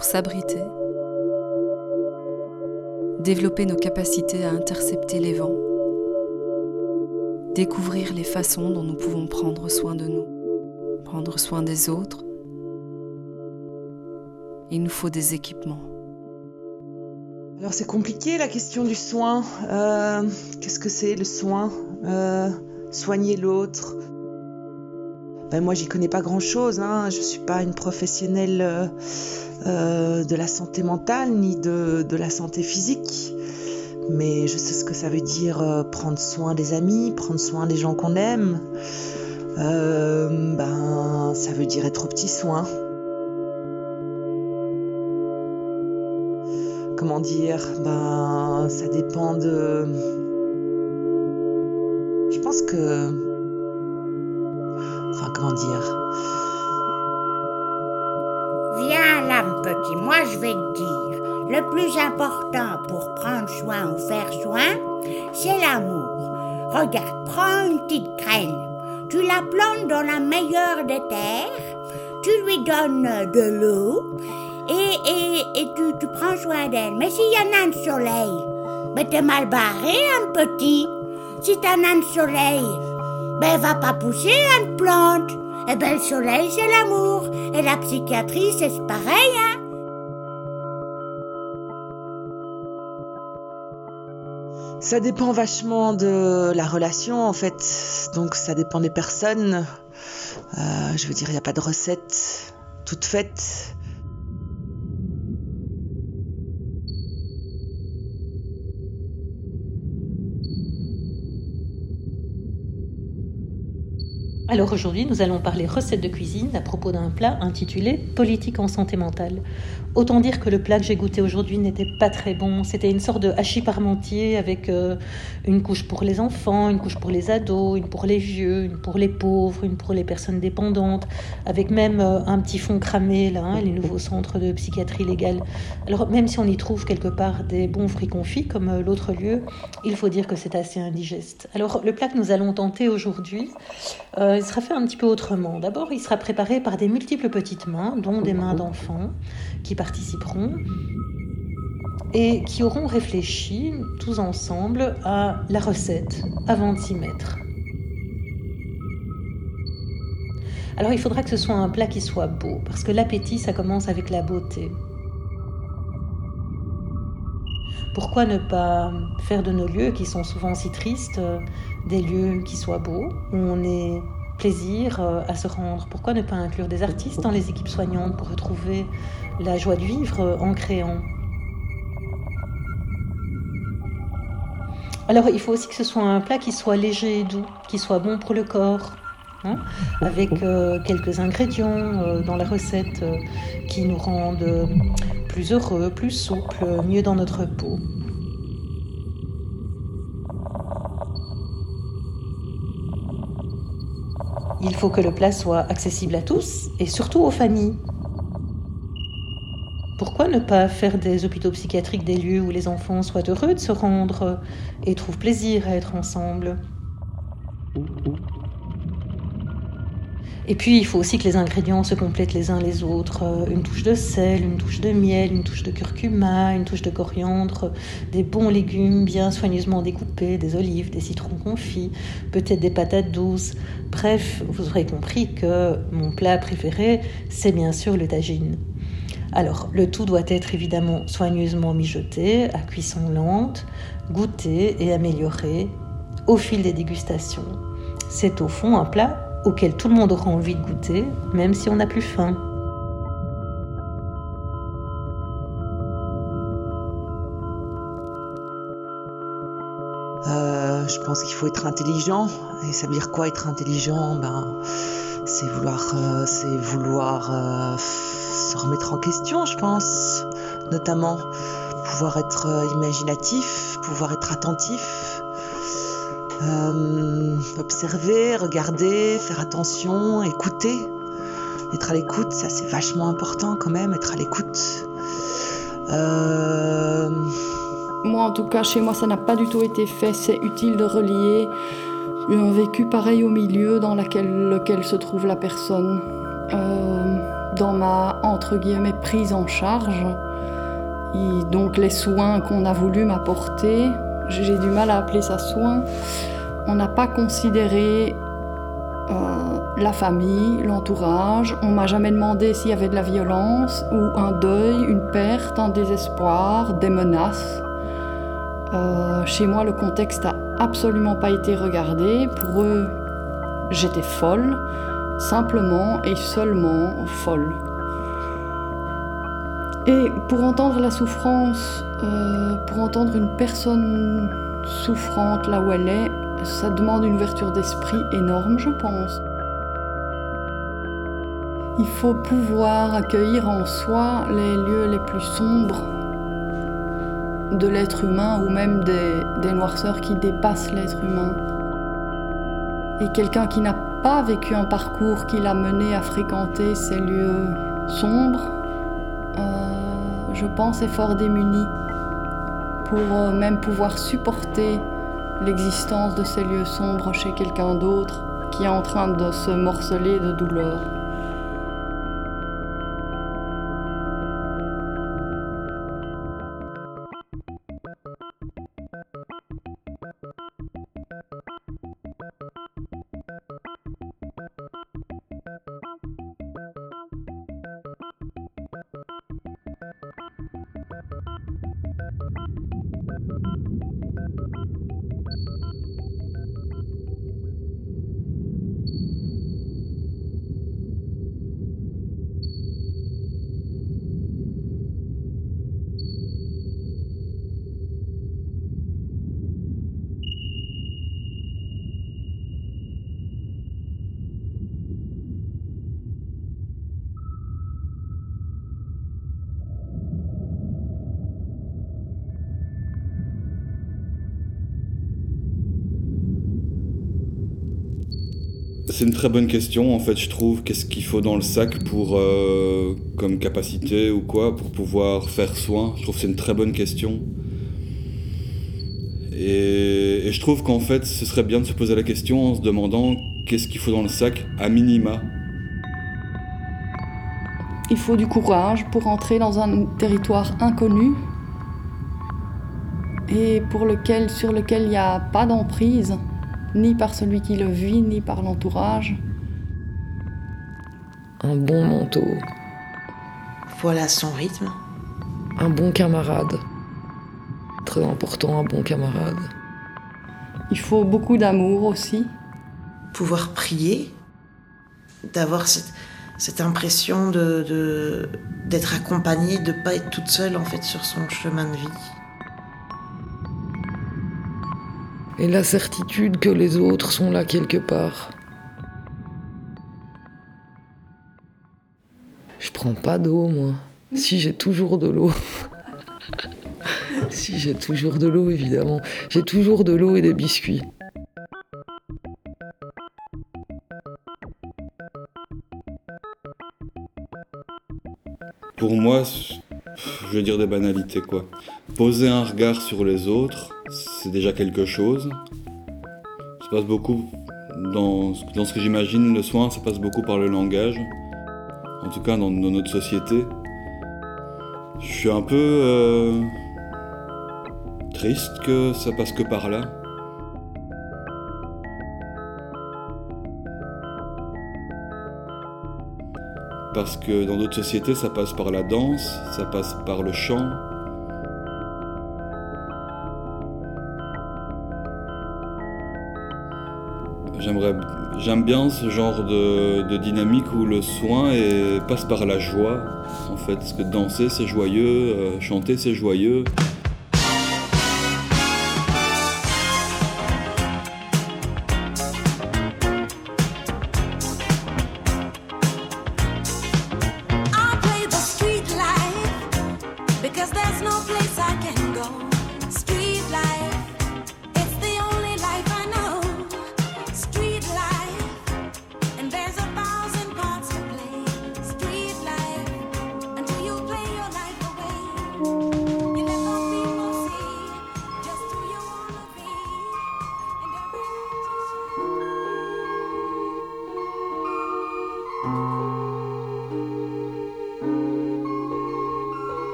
pour s'abriter, développer nos capacités à intercepter les vents, découvrir les façons dont nous pouvons prendre soin de nous, prendre soin des autres. Il nous faut des équipements. Alors c'est compliqué la question du soin. Euh, qu'est-ce que c'est le soin? Euh, Soigner l'autre ben moi j'y connais pas grand chose, hein. je suis pas une professionnelle euh, euh, de la santé mentale ni de, de, la santé physique, mais je sais ce que ça veut dire euh, prendre soin des amis, prendre soin des gens qu'on aime. Ben ça veut dire être au petit soin. Comment dire? Ben ça dépend de. Je pense que Dire Viens mon petit, moi je vais te dire. Le plus important pour prendre soin ou faire soin, c'est l'amour. Regarde, prends une petite graine. Tu la plantes dans la meilleure des terres. Tu lui donnes de l'eau. Et, et, et tu, tu prends soin d'elle. Mais s'il y en a un soleil, ben t'es mal barré, un petit. Si t'en as un soleil, ben va pas pousser une plante. Et eh ben le soleil c'est l'amour. Et la psychiatrie c'est pareil, hein. Ça dépend vachement de la relation en fait. Donc ça dépend des personnes. Euh, je veux dire, il n'y a pas de recette toute faite. Alors aujourd'hui, nous allons parler recettes de cuisine à propos d'un plat intitulé Politique en santé mentale. Autant dire que le plat que j'ai goûté aujourd'hui n'était pas très bon. C'était une sorte de hachis parmentier avec euh, une couche pour les enfants, une couche pour les ados, une pour les vieux, une pour les pauvres, une pour les personnes dépendantes, avec même euh, un petit fond cramé, là, hein, les nouveaux centres de psychiatrie légale. Alors même si on y trouve quelque part des bons fruits confits, comme euh, l'autre lieu, il faut dire que c'est assez indigeste. Alors le plat que nous allons tenter aujourd'hui, il sera fait un petit peu autrement. D'abord, il sera préparé par des multiples petites mains, dont des mains d'enfants, qui participeront et qui auront réfléchi tous ensemble à la recette avant de s'y mettre. Alors il faudra que ce soit un plat qui soit beau, parce que l'appétit, ça commence avec la beauté. Pourquoi ne pas faire de nos lieux, qui sont souvent si tristes, des lieux qui soient beaux, où on est plaisir euh, à se rendre. Pourquoi ne pas inclure des artistes dans les équipes soignantes pour retrouver la joie de vivre euh, en créant? Alors il faut aussi que ce soit un plat qui soit léger et doux, qui soit bon pour le corps. Hein, avec euh, quelques ingrédients dans la recette qui nous rendent plus heureux, plus souples, mieux dans notre peau. Il faut que le plat soit accessible à tous et surtout aux familles. Pourquoi ne pas faire des hôpitaux psychiatriques des lieux où les enfants soient heureux de se rendre et trouvent plaisir à être ensemble? Et puis, il faut aussi que les ingrédients se complètent les uns les autres. Euh, une touche de sel, une touche de miel, une touche de curcuma, une touche de coriandre, des bons légumes bien soigneusement découpés, des olives, des citrons confits, peut-être des patates douces. Bref, vous aurez compris que mon plat préféré, c'est bien sûr le tagine. Alors, le tout doit être évidemment soigneusement mijoté, à cuisson lente, goûté et amélioré au fil des dégustations. C'est au fond un plat auquel tout le monde aura envie de goûter, même si on n'a plus faim. Euh, je pense qu'il faut être intelligent. Et ça veut dire quoi être intelligent? Ben, C'est vouloir, euh, vouloir euh, se remettre en question, je pense. Notamment pouvoir être imaginatif, pouvoir être attentif, euh, observer, regarder, faire attention, écouter. Être à l'écoute, ça c'est vachement important quand même, être à l'écoute. Euh, moi en tout cas, chez moi ça n'a pas du tout été fait. C'est utile de relier un vécu pareil au milieu dans lequel, se trouve la personne. Euh, dans ma entre guillemets prise en charge. Et donc les soins qu'on a voulu m'apporter, j'ai du mal à appeler ça soin. On n'a pas considéré euh, la famille, l'entourage. On m'a jamais demandé s'il y avait de la violence ou un deuil, une perte, un désespoir, des menaces. Euh, chez moi, le contexte n'a absolument pas été regardé. Pour eux, j'étais folle, simplement et seulement folle. Et pour entendre la souffrance, euh, pour entendre une personne souffrante là où elle est, ça demande une ouverture d'esprit énorme, je pense. Il faut pouvoir accueillir en soi les lieux les plus sombres de l'être humain ou même des, noirceurs qui dépassent l'être humain. Et quelqu'un qui n'a pas vécu un parcours qui l'a mené à fréquenter ces lieux sombres, euh, je pense, est fort démuni pour euh, même pouvoir supporter l'existence de ces lieux sombres chez quelqu'un d'autre qui est en train de se morceler de douleur. C'est une très bonne question en fait je trouve. Qu'est-ce qu'il faut dans le sac pour euh, comme capacité ou quoi pour pouvoir faire soin? Je trouve que c'est une très bonne question. Et, et je trouve qu'en fait ce serait bien de se poser la question en se demandant qu'est-ce qu'il faut dans le sac à minima. Il faut du courage pour entrer dans un territoire inconnu et pour lequel, sur lequel il n'y a pas d'emprise, ni par celui qui le vit, ni par l'entourage. Un bon manteau, Voilà son rythme. un bon camarade. Très important, un bon camarade. Il faut beaucoup d'amour aussi. Pouvoir prier, d'avoir cette, cette impression de, de- d'être accompagnée, de pas être toute seule en fait sur son chemin de vie. Et la certitude que les autres sont là quelque part. Je prends pas d'eau, moi. Si j'ai toujours de l'eau. si j'ai toujours de l'eau, évidemment. J'ai toujours de l'eau et des biscuits. Pour moi, je vais dire des banalités quoi. Poser un regard sur les autres, c'est déjà quelque chose. Ça passe beaucoup dans, ce- que j'imagine, le soin, ça passe beaucoup par le langage. En tout cas, dans, dans notre société. Je suis un peu euh, triste que ça passe que par là. Parce que dans d'autres sociétés, ça passe par la danse, ça passe par le chant. J'aime bien ce genre de, dynamique où le soin passe par la joie. En fait, parce que danser c'est joyeux, euh, chanter c'est joyeux.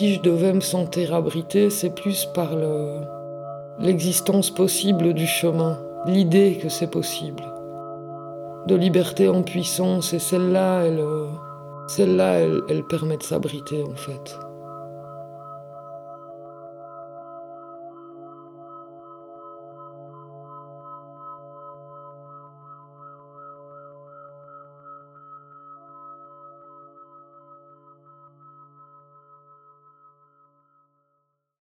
Si je devais me sentir abritée, c'est plus par le- l'existence possible du chemin, l'idée que c'est possible. De liberté en puissance, et celle-là, elle, euh, celle-là, elle, elle permet de s'abriter en fait.